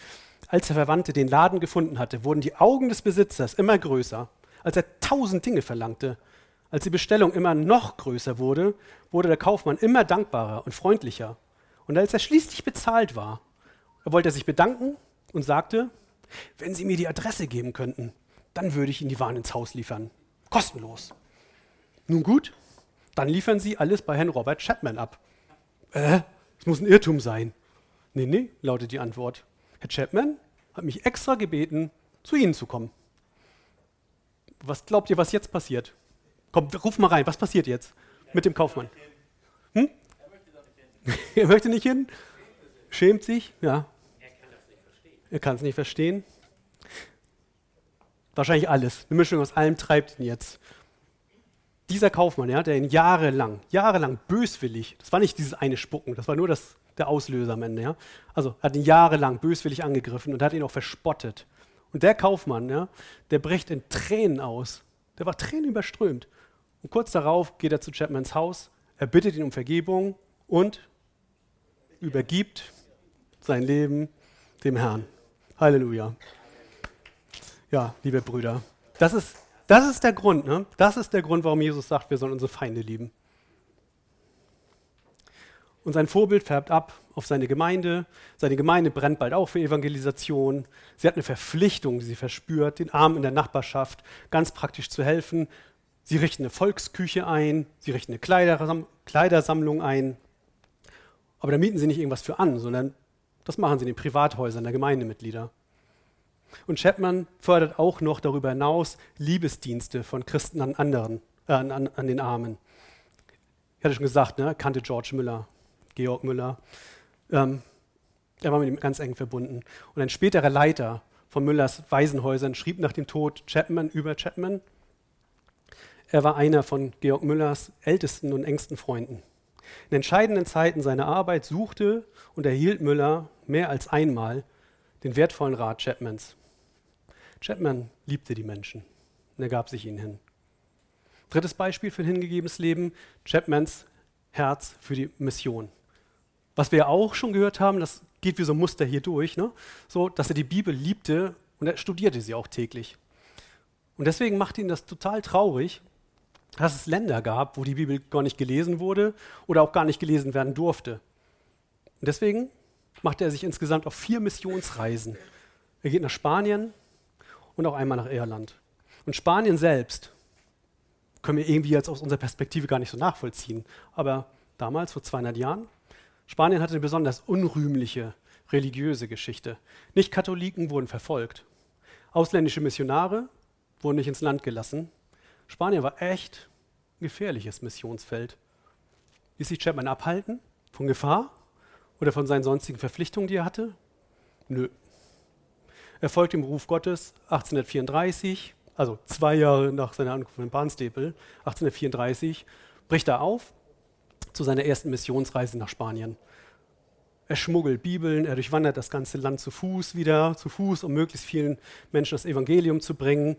Als der Verwandte den Laden gefunden hatte, wurden die Augen des Besitzers immer größer. Als er tausend Dinge verlangte, als die Bestellung immer noch größer wurde, wurde der Kaufmann immer dankbarer und freundlicher. Und als er schließlich bezahlt war, wollte er sich bedanken und sagte, wenn Sie mir die Adresse geben könnten, dann würde ich Ihnen die Waren ins Haus liefern. Kostenlos. Nun gut, dann liefern Sie alles bei Herrn Robert Chapman ab. Äh, es muss ein Irrtum sein. Nee, nee, lautet die Antwort. Herr Chapman hat mich extra gebeten, zu Ihnen zu kommen. Was glaubt ihr, was jetzt passiert? Komm, ruf mal rein, was passiert jetzt mit dem Kaufmann? Hm? er möchte nicht hin? Schämt sich? Ja. Er kann es nicht verstehen. Wahrscheinlich alles. Eine Mischung aus allem treibt ihn jetzt. Dieser Kaufmann, ja, der ihn jahrelang, jahrelang böswillig, das war nicht dieses eine Spucken, das war nur das, der Auslöser am Ende, ja. Also hat ihn jahrelang böswillig angegriffen und hat ihn auch verspottet. Und der Kaufmann, ja, der bricht in Tränen aus. Der war Tränen überströmt. Und kurz darauf geht er zu Chapmans Haus, er bittet ihn um Vergebung und übergibt sein Leben dem Herrn. Halleluja. Ja, liebe Brüder, das ist, das ist der Grund, ne? Das ist der Grund, warum Jesus sagt, wir sollen unsere Feinde lieben. Und sein Vorbild färbt ab auf seine Gemeinde. Seine Gemeinde brennt bald auch für Evangelisation. Sie hat eine Verpflichtung, die sie verspürt, den Armen in der Nachbarschaft ganz praktisch zu helfen. Sie richten eine Volksküche ein, sie richten eine Kleidersam Kleidersammlung ein. Aber da mieten sie nicht irgendwas für an, sondern das machen sie in den Privathäusern der Gemeindemitglieder. Und Chapman fördert auch noch darüber hinaus Liebesdienste von Christen an anderen, äh, an, an, den Armen. Ich hatte schon gesagt, ne, kannte George Müller, Georg Müller. Ähm, er war mit ihm ganz eng verbunden. Und ein späterer Leiter von Müllers Waisenhäusern schrieb nach dem Tod Chapman über Chapman. Er war einer von Georg Müllers ältesten und engsten Freunden. In entscheidenden Zeiten seiner Arbeit suchte und erhielt Müller mehr als einmal den wertvollen Rat Chapmans. Chapman liebte die Menschen und er gab sich ihnen hin. Drittes Beispiel für ein hingegebenes Leben, Chapmans Herz für die Mission. Was wir auch schon gehört haben, das geht wie so ein Muster hier durch, ne? so, dass er die Bibel liebte und er studierte sie auch täglich. Und deswegen macht ihn das total traurig, dass es Länder gab, wo die Bibel gar nicht gelesen wurde oder auch gar nicht gelesen werden durfte. Und deswegen machte er sich insgesamt auf vier Missionsreisen. Er geht nach Spanien und auch einmal nach Irland. Und Spanien selbst können wir irgendwie jetzt aus unserer Perspektive gar nicht so nachvollziehen. Aber damals, vor 200 Jahren, Spanien hatte eine besonders unrühmliche religiöse Geschichte. Nicht-Katholiken wurden verfolgt. Ausländische Missionare wurden nicht ins Land gelassen. Spanien war echt ein gefährliches Missionsfeld. Ließ sich Chapman abhalten von Gefahr oder von seinen sonstigen Verpflichtungen, die er hatte? Nö. Er folgt dem Ruf Gottes 1834, also zwei Jahre nach seiner Ankunft in Barnstaple, 1834, bricht er auf zu seiner ersten Missionsreise nach Spanien. Er schmuggelt Bibeln, er durchwandert das ganze Land zu Fuß wieder, zu Fuß, um möglichst vielen Menschen das Evangelium zu bringen.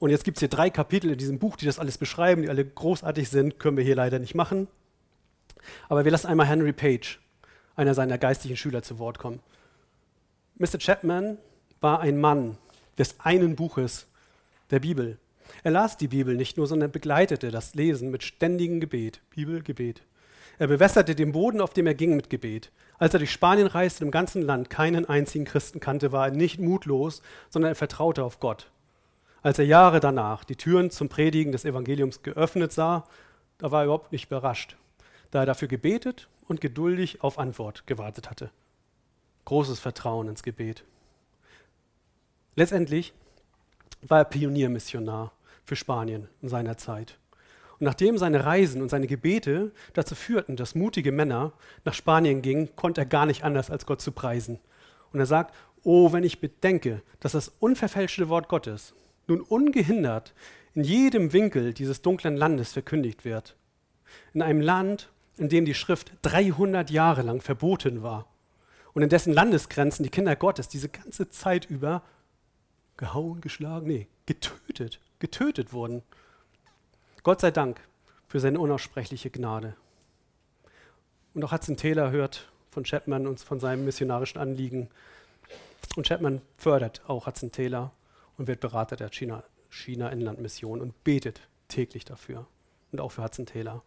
Und jetzt gibt es hier drei Kapitel in diesem Buch, die das alles beschreiben, die alle großartig sind, können wir hier leider nicht machen. Aber wir lassen einmal Henry Page, einer seiner geistlichen Schüler, zu Wort kommen. Mr. Chapman war ein Mann des einen Buches der Bibel. Er las die Bibel nicht nur, sondern begleitete das Lesen mit ständigem Gebet. Bibel, Gebet. Er bewässerte den Boden, auf dem er ging, mit Gebet. Als er durch Spanien reiste, im ganzen Land keinen einzigen Christen kannte, war er nicht mutlos, sondern er vertraute auf Gott. Als er Jahre danach die Türen zum Predigen des Evangeliums geöffnet sah, da war er überhaupt nicht überrascht, da er dafür gebetet und geduldig auf Antwort gewartet hatte. Großes Vertrauen ins Gebet. Letztendlich war er Pioniermissionar für Spanien in seiner Zeit. Und nachdem seine Reisen und seine Gebete dazu führten, dass mutige Männer nach Spanien gingen, konnte er gar nicht anders als Gott zu preisen. Und er sagt, oh, wenn ich bedenke, dass das unverfälschte Wort Gottes nun ungehindert in jedem Winkel dieses dunklen Landes verkündigt wird, in einem Land, in dem die Schrift 300 Jahre lang verboten war und in dessen Landesgrenzen die Kinder Gottes diese ganze Zeit über gehauen, geschlagen, nee, getötet, getötet wurden. Gott sei Dank für seine unaussprechliche Gnade. Und auch Hudson Taylor hört von Chapman und von seinem missionarischen Anliegen. Und Chapman fördert auch Hudson Taylor und wird Berater der China-Inland-Mission China und betet täglich dafür. Und auch für Hudson Taylor.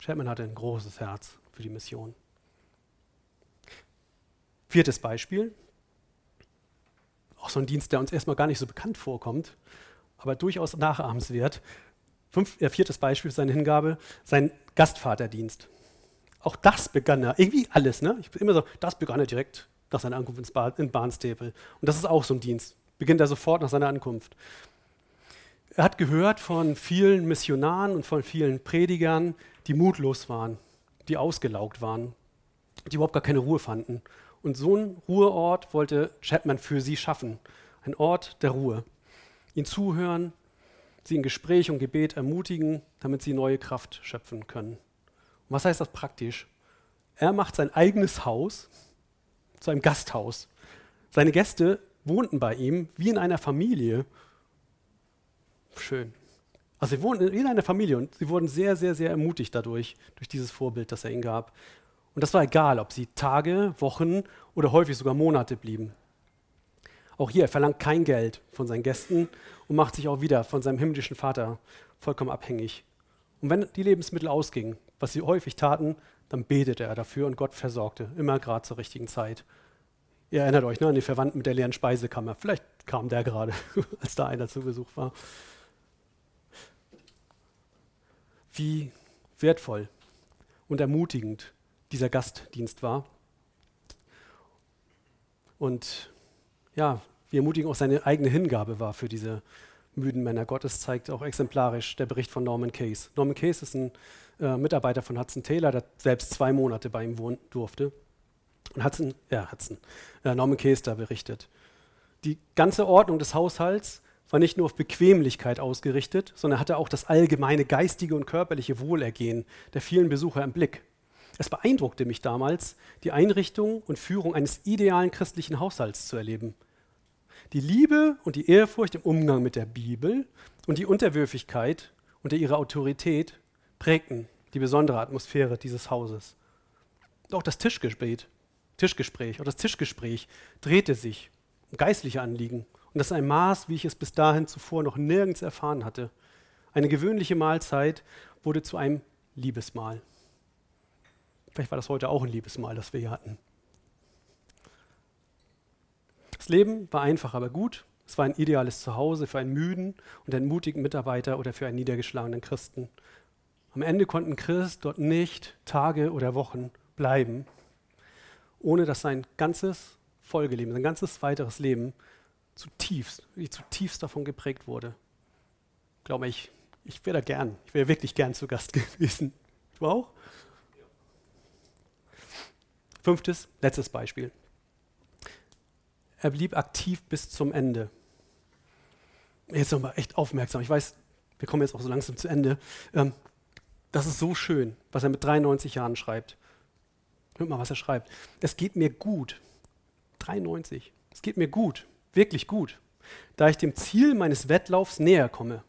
Chapman hatte ein großes Herz für die Mission. Viertes Beispiel. Auch so ein Dienst, der uns erstmal gar nicht so bekannt vorkommt, aber durchaus nachahmenswert. Fünf, äh, viertes Beispiel seine Hingabe, sein Gastvaterdienst. Auch das begann er, irgendwie alles, ne? Ich bin immer so, das begann er direkt nach seiner Ankunft ins Bar, in Barnstaple. Und das ist auch so ein Dienst. Beginnt er sofort nach seiner Ankunft. Er hat gehört von vielen Missionaren und von vielen Predigern, die mutlos waren, die ausgelaugt waren, die überhaupt gar keine Ruhe fanden. Und so einen Ruheort wollte Chapman für sie schaffen. Ein Ort der Ruhe. Ihnen zuhören, sie in Gespräch und Gebet ermutigen, damit sie neue Kraft schöpfen können. Und was heißt das praktisch? Er macht sein eigenes Haus zu einem Gasthaus. Seine Gäste wohnten bei ihm wie in einer Familie. Schön. Also sie wohnten wie in einer Familie und sie wurden sehr, sehr, sehr ermutigt dadurch, durch dieses Vorbild, das er ihnen gab. Und das war egal, ob sie Tage, Wochen oder häufig sogar Monate blieben. Auch hier, er verlangt kein Geld von seinen Gästen und macht sich auch wieder von seinem himmlischen Vater vollkommen abhängig. Und wenn die Lebensmittel ausgingen, was sie häufig taten, dann betete er dafür und Gott versorgte, immer gerade zur richtigen Zeit. Ihr erinnert euch ne, an die Verwandten mit der leeren Speisekammer. Vielleicht kam der gerade, als da einer zu Besuch war. Wie wertvoll und ermutigend dieser Gastdienst war. Und ja, wie ermutigend auch seine eigene Hingabe war für diese müden Männer Gottes, zeigt auch exemplarisch der Bericht von Norman Case. Norman Case ist ein äh, Mitarbeiter von Hudson Taylor, der selbst zwei Monate bei ihm wohnen durfte. Und Hudson, ja, Hudson, äh, Norman Case da berichtet. Die ganze Ordnung des Haushalts war nicht nur auf Bequemlichkeit ausgerichtet, sondern hatte auch das allgemeine geistige und körperliche Wohlergehen der vielen Besucher im Blick. Es beeindruckte mich damals, die Einrichtung und Führung eines idealen christlichen Haushalts zu erleben. Die Liebe und die Ehrfurcht im Umgang mit der Bibel und die Unterwürfigkeit unter ihrer Autorität prägten die besondere Atmosphäre dieses Hauses. Auch das Tischgespräch, Tischgespräch, auch das Tischgespräch drehte sich um geistliche Anliegen. Und das ist ein Maß, wie ich es bis dahin zuvor noch nirgends erfahren hatte. Eine gewöhnliche Mahlzeit wurde zu einem Liebesmahl. Vielleicht war das heute auch ein Liebesmahl, das wir hier hatten. Das Leben war einfach, aber gut. Es war ein ideales Zuhause für einen müden und einen Mitarbeiter oder für einen niedergeschlagenen Christen. Am Ende konnten Christ dort nicht Tage oder Wochen bleiben, ohne dass sein ganzes Folgeleben, sein ganzes weiteres Leben zutiefst, zutiefst davon geprägt wurde. Glaube ich, ich wäre da gern, ich wäre wirklich gern zu Gast gewesen. Du auch? Fünftes, letztes Beispiel. Er blieb aktiv bis zum Ende. Jetzt nochmal echt aufmerksam. Ich weiß, wir kommen jetzt auch so langsam zu Ende. Ähm, das ist so schön, was er mit 93 Jahren schreibt. Hört mal, was er schreibt. Es geht mir gut. 93. Es geht mir gut, wirklich gut, da ich dem Ziel meines Wettlaufs näher komme.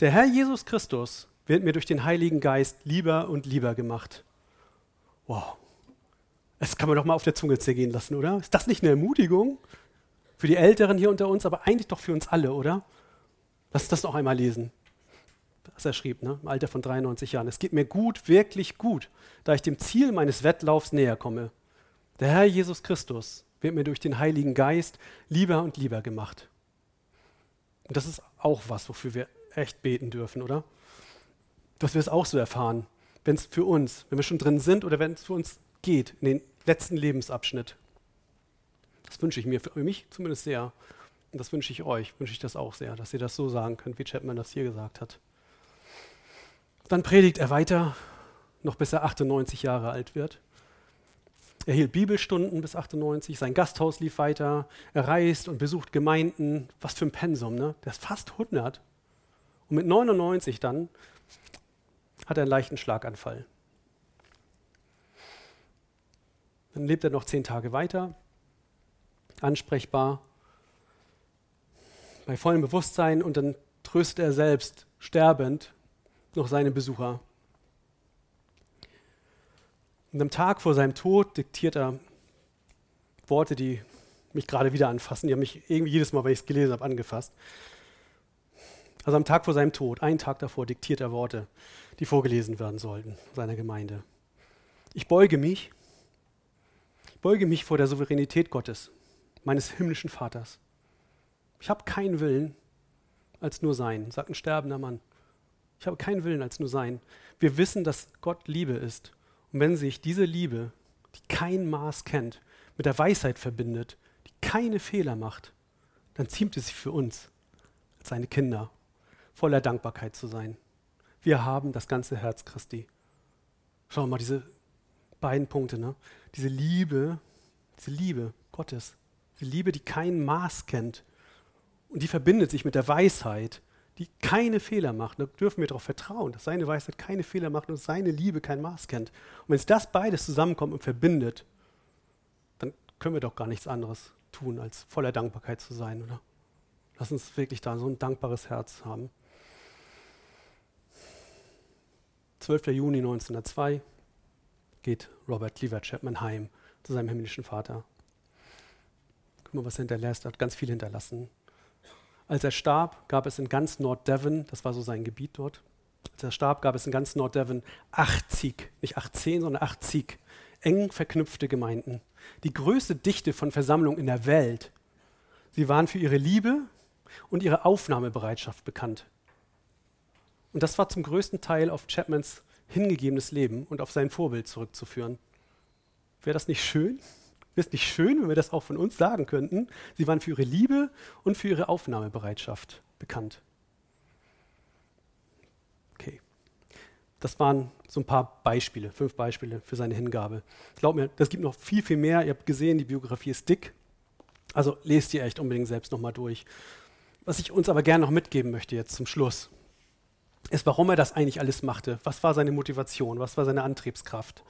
Der Herr Jesus Christus wird mir durch den Heiligen Geist lieber und lieber gemacht. Wow. Das kann man doch mal auf der Zunge zergehen lassen, oder? Ist das nicht eine Ermutigung? Für die Älteren hier unter uns, aber eigentlich doch für uns alle, oder? Lass uns das noch einmal lesen was er schrieb, ne? im Alter von 93 Jahren. Es geht mir gut, wirklich gut, da ich dem Ziel meines Wettlaufs näher komme. Der Herr Jesus Christus wird mir durch den Heiligen Geist lieber und lieber gemacht. Und das ist auch was, wofür wir echt beten dürfen, oder? Dass wir es auch so erfahren, wenn es für uns, wenn wir schon drin sind oder wenn es für uns geht, in den letzten Lebensabschnitt. Das wünsche ich mir für mich zumindest sehr. Und das wünsche ich euch, wünsche ich das auch sehr, dass ihr das so sagen könnt, wie Chapman das hier gesagt hat. Dann predigt er weiter, noch bis er 98 Jahre alt wird. Er hielt Bibelstunden bis 98, sein Gasthaus lief weiter, er reist und besucht Gemeinden. Was für ein Pensum, ne? Der ist fast 100. Und mit 99 dann hat er einen leichten Schlaganfall. Dann lebt er noch zehn Tage weiter, ansprechbar, bei vollem Bewusstsein und dann tröstet er selbst sterbend noch seine Besucher. Und am Tag vor seinem Tod diktiert er Worte, die mich gerade wieder anfassen. Die haben mich irgendwie jedes Mal, wenn ich es gelesen habe, angefasst. Also am Tag vor seinem Tod, einen Tag davor, diktiert er Worte, die vorgelesen werden sollten seiner Gemeinde. Ich beuge mich, ich beuge mich vor der Souveränität Gottes, meines himmlischen Vaters. Ich habe keinen Willen als nur sein, sagt ein sterbender Mann. Ich habe keinen Willen als nur sein. Wir wissen, dass Gott Liebe ist. Und wenn sich diese Liebe, die kein Maß kennt, mit der Weisheit verbindet, die keine Fehler macht, dann ziemt es sich für uns, als seine Kinder, voller Dankbarkeit zu sein. Wir haben das ganze Herz Christi. Schau mal, diese beiden Punkte, ne? Diese Liebe, diese Liebe Gottes, diese Liebe, die kein Maß kennt und die verbindet sich mit der Weisheit, die keine Fehler macht. Da dürfen wir darauf vertrauen, dass seine Weisheit keine Fehler macht und seine Liebe kein Maß kennt. Und wenn es das beides zusammenkommt und verbindet, dann können wir doch gar nichts anderes tun, als voller Dankbarkeit zu sein, oder? Lass uns wirklich da so ein dankbares Herz haben. 12. Juni 1902 geht Robert Cleaver Chapman heim zu seinem himmlischen Vater. Guck mal, was er hinterlässt. Er hat ganz viel hinterlassen. Als er starb, gab es in ganz Norddevon, das war so sein Gebiet dort, als er starb, gab es in ganz Norddevon 80, nicht 18, sondern 80 eng verknüpfte Gemeinden. Die größte Dichte von Versammlungen in der Welt. Sie waren für ihre Liebe und ihre Aufnahmebereitschaft bekannt. Und das war zum größten Teil auf Chapmans hingegebenes Leben und auf sein Vorbild zurückzuführen. Wäre das nicht schön? Wäre es nicht schön, wenn wir das auch von uns sagen könnten? Sie waren für ihre Liebe und für ihre Aufnahmebereitschaft bekannt. Okay. Das waren so ein paar Beispiele, fünf Beispiele für seine Hingabe. Glaubt mir, das gibt noch viel, viel mehr. Ihr habt gesehen, die Biografie ist dick. Also lest ihr echt unbedingt selbst nochmal durch. Was ich uns aber gerne noch mitgeben möchte jetzt zum Schluss, ist, warum er das eigentlich alles machte. Was war seine Motivation? Was war seine Antriebskraft?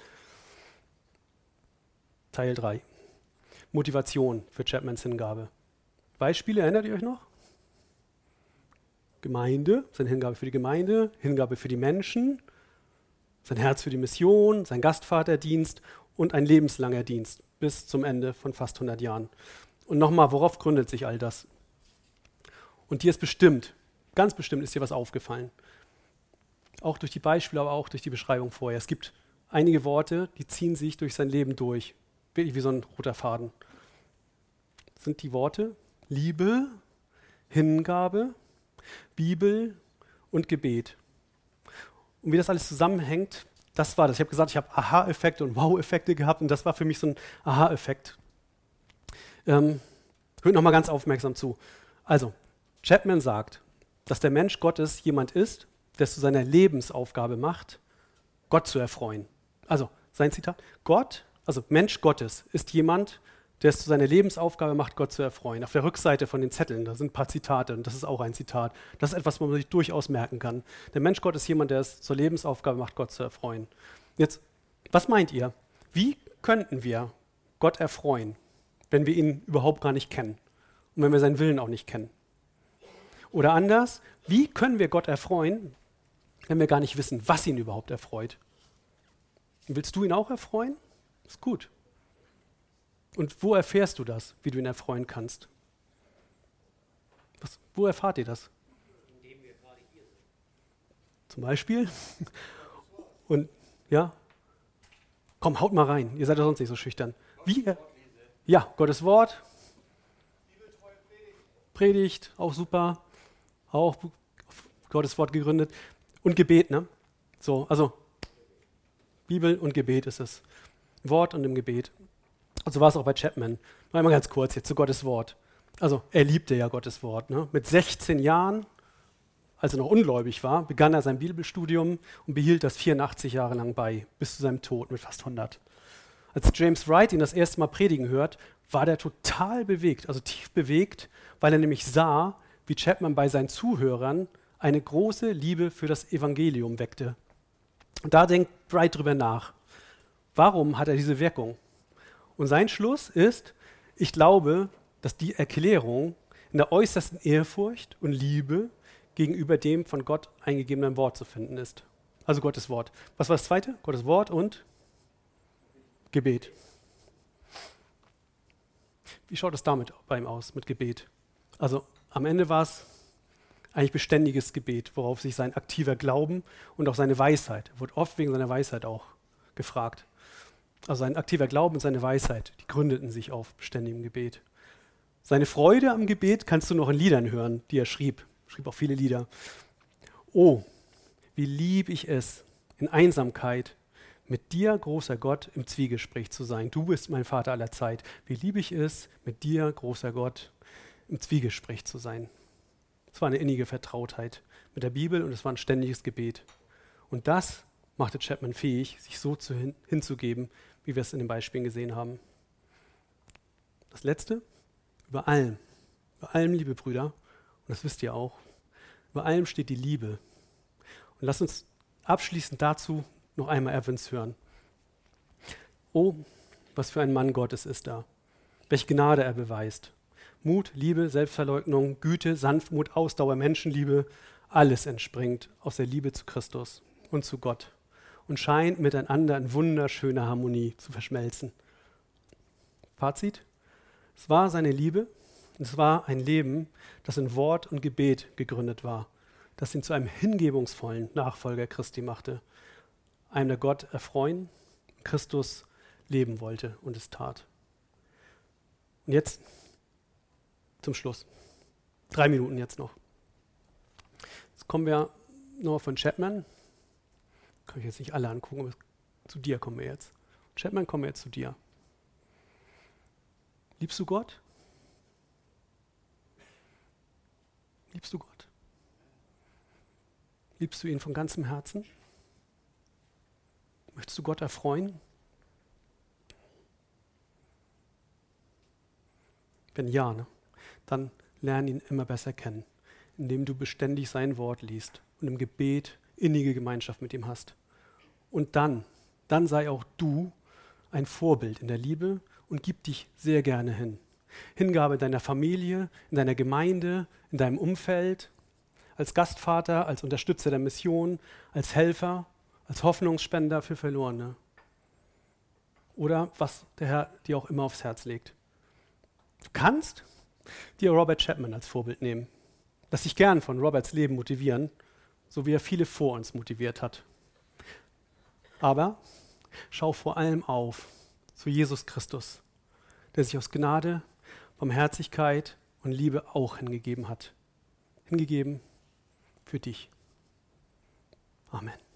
Teil 3. Motivation für Chapmans Hingabe. Beispiele, erinnert ihr euch noch? Gemeinde, seine Hingabe für die Gemeinde, Hingabe für die Menschen, sein Herz für die Mission, sein Gastvaterdienst und ein lebenslanger Dienst bis zum Ende von fast 100 Jahren. Und nochmal, worauf gründet sich all das? Und dir ist bestimmt, ganz bestimmt ist dir was aufgefallen. Auch durch die Beispiele, aber auch durch die Beschreibung vorher. Es gibt einige Worte, die ziehen sich durch sein Leben durch. Wirklich wie so ein roter Faden. Sind die Worte Liebe, Hingabe, Bibel und Gebet. Und wie das alles zusammenhängt, das war das. Ich habe gesagt, ich habe Aha-Effekte und Wow-Effekte gehabt und das war für mich so ein Aha-Effekt. Ähm, hört nochmal ganz aufmerksam zu. Also, Chapman sagt, dass der Mensch Gottes jemand ist, der es zu seiner Lebensaufgabe macht, Gott zu erfreuen. Also, sein Zitat, Gott, also Mensch Gottes, ist jemand, der es zu seiner Lebensaufgabe macht, Gott zu erfreuen. Auf der Rückseite von den Zetteln, da sind ein paar Zitate und das ist auch ein Zitat. Das ist etwas, was man sich durchaus merken kann. Der Mensch Gott ist jemand, der es zur Lebensaufgabe macht, Gott zu erfreuen. Jetzt, was meint ihr? Wie könnten wir Gott erfreuen, wenn wir ihn überhaupt gar nicht kennen und wenn wir seinen Willen auch nicht kennen? Oder anders, wie können wir Gott erfreuen, wenn wir gar nicht wissen, was ihn überhaupt erfreut? willst du ihn auch erfreuen? Ist gut. Und wo erfährst du das, wie du ihn erfreuen kannst? Was, wo erfahrt ihr das? Indem wir gerade hier sind. Zum Beispiel? Und ja? Komm, haut mal rein. Ihr seid ja sonst nicht so schüchtern. Wie? Ja, Gottes Wort. Predigt, auch super. Auch Gottes Wort gegründet. Und Gebet, ne? So, also Bibel und Gebet ist es. Wort und im Gebet. Und so war es auch bei Chapman. Mal ganz kurz jetzt zu Gottes Wort. Also er liebte ja Gottes Wort. Ne? Mit 16 Jahren, als er noch ungläubig war, begann er sein Bibelstudium und behielt das 84 Jahre lang bei, bis zu seinem Tod mit fast 100. Als James Wright ihn das erste Mal predigen hört, war der total bewegt, also tief bewegt, weil er nämlich sah, wie Chapman bei seinen Zuhörern eine große Liebe für das Evangelium weckte. Und da denkt Wright drüber nach. Warum hat er diese Wirkung? Und sein Schluss ist, ich glaube, dass die Erklärung in der äußersten Ehrfurcht und Liebe gegenüber dem von Gott eingegebenen Wort zu finden ist. Also Gottes Wort. Was war das zweite? Gottes Wort und Gebet. Wie schaut es damit bei ihm aus, mit Gebet? Also am Ende war es eigentlich beständiges Gebet, worauf sich sein aktiver Glauben und auch seine Weisheit, er wurde oft wegen seiner Weisheit auch gefragt, also sein aktiver Glauben und seine Weisheit, die gründeten sich auf beständigem Gebet. Seine Freude am Gebet kannst du noch in Liedern hören, die er schrieb. Er schrieb auch viele Lieder. Oh, wie lieb ich es, in Einsamkeit mit dir, großer Gott, im Zwiegespräch zu sein. Du bist mein Vater aller Zeit. Wie lieb ich es, mit dir, großer Gott, im Zwiegespräch zu sein. Es war eine innige Vertrautheit mit der Bibel und es war ein ständiges Gebet. Und das machte Chapman fähig, sich so hin, hinzugeben, wie wir es in den Beispielen gesehen haben. Das Letzte, über allem, über allem, liebe Brüder, und das wisst ihr auch, über allem steht die Liebe. Und lasst uns abschließend dazu noch einmal Evans hören. Oh, was für ein Mann Gottes ist da. Welche Gnade er beweist. Mut, Liebe, Selbstverleugnung, Güte, Sanftmut, Ausdauer, Menschenliebe, alles entspringt aus der Liebe zu Christus und zu Gott und scheint miteinander in wunderschöner Harmonie zu verschmelzen. Fazit? Es war seine Liebe, es war ein Leben, das in Wort und Gebet gegründet war, das ihn zu einem hingebungsvollen Nachfolger Christi machte, einem der Gott erfreuen, Christus leben wollte und es tat. Und jetzt zum Schluss. Drei Minuten jetzt noch. Jetzt kommen wir Noah von Chapman. Kann ich jetzt nicht alle angucken, aber zu dir kommen wir jetzt. Chapman, kommen wir jetzt zu dir. Liebst du Gott? Liebst du Gott? Liebst du ihn von ganzem Herzen? Möchtest du Gott erfreuen? Wenn ja, ne? dann lern ihn immer besser kennen, indem du beständig sein Wort liest und im Gebet innige Gemeinschaft mit ihm hast. Und dann, dann sei auch du ein Vorbild in der Liebe und gib dich sehr gerne hin. Hingabe in deiner Familie, in deiner Gemeinde, in deinem Umfeld, als Gastvater, als Unterstützer der Mission, als Helfer, als Hoffnungsspender für Verlorene. Oder was der Herr dir auch immer aufs Herz legt. Du kannst dir Robert Chapman als Vorbild nehmen. Lass dich gern von Roberts Leben motivieren, so wie er viele vor uns motiviert hat. Aber schau vor allem auf zu Jesus Christus, der sich aus Gnade, Barmherzigkeit und Liebe auch hingegeben hat. Hingegeben für dich. Amen.